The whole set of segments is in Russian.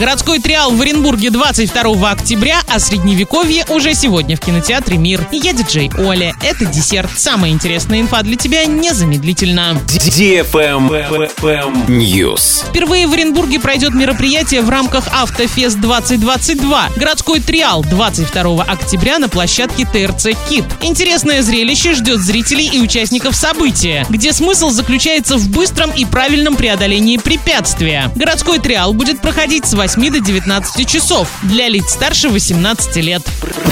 Городской триал в Оренбурге 22 октября, а Средневековье уже сегодня в кинотеатре «Мир». Я диджей Оля. Это десерт. Самая интересная инфа для тебя незамедлительно. News. Впервые в Оренбурге пройдет мероприятие в рамках Автофест 2022. Городской триал 22 октября на площадке ТРЦ «Кит». Интересное зрелище ждет зрителей и участников события, где смысл заключается в быстром и правильном преодолении препятствия. Городской триал будет проходить с 8 до 19 часов для лиц старше 18 лет.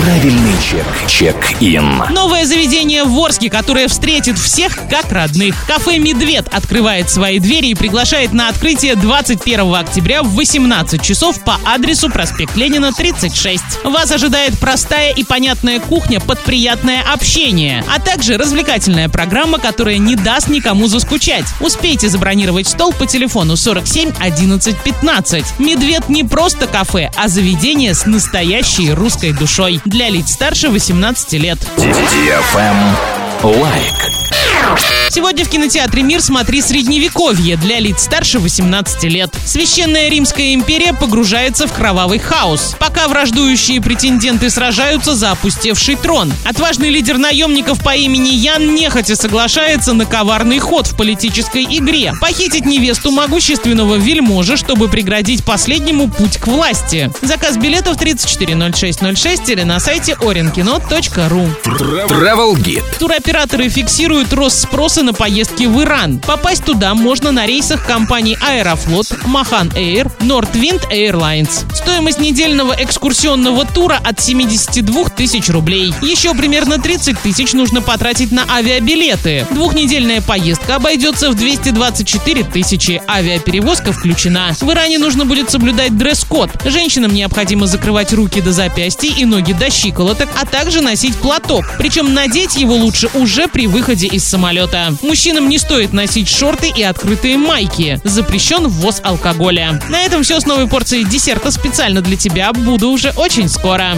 Правильный чек. Чек-ин. Новое заведение в Орске, которое встретит всех как родных. Кафе «Медведь» открывает свои двери и приглашает на открытие 21 октября в 18 часов по адресу проспект Ленина, 36. Вас ожидает простая и понятная кухня под приятное общение, а также развлекательная программа, которая не даст никому заскучать. Успейте забронировать стол по телефону 47 11 15. «Медведь» не просто кафе, а заведение с настоящей русской душой для лиц старше 18 лет. Лайк. Сегодня в кинотеатре «Мир» смотри «Средневековье» для лиц старше 18 лет. Священная Римская империя погружается в кровавый хаос, пока враждующие претенденты сражаются за опустевший трон. Отважный лидер наемников по имени Ян нехотя соглашается на коварный ход в политической игре – похитить невесту могущественного вельможи, чтобы преградить последнему путь к власти. Заказ билетов 340606 или на сайте orinkino.ru. Travel Guide. Туроператоры фиксируют рост спроса на поездки в Иран. Попасть туда можно на рейсах компаний Аэрофлот, Mahan Air, Nordwind Airlines. Стоимость недельного экскурсионного тура от 72 тысяч рублей. Еще примерно 30 тысяч нужно потратить на авиабилеты. Двухнедельная поездка обойдется в 224 тысячи. Авиаперевозка включена. В Иране нужно будет соблюдать дресс-код. Женщинам необходимо закрывать руки до запястья и ноги до щиколоток, а также носить платок. Причем надеть его лучше уже при выходе из самолета. Мужчинам не стоит носить шорты и открытые майки. Запрещен ввоз алкоголя. На этом все с новой порцией десерта специально для тебя. Буду уже очень скоро.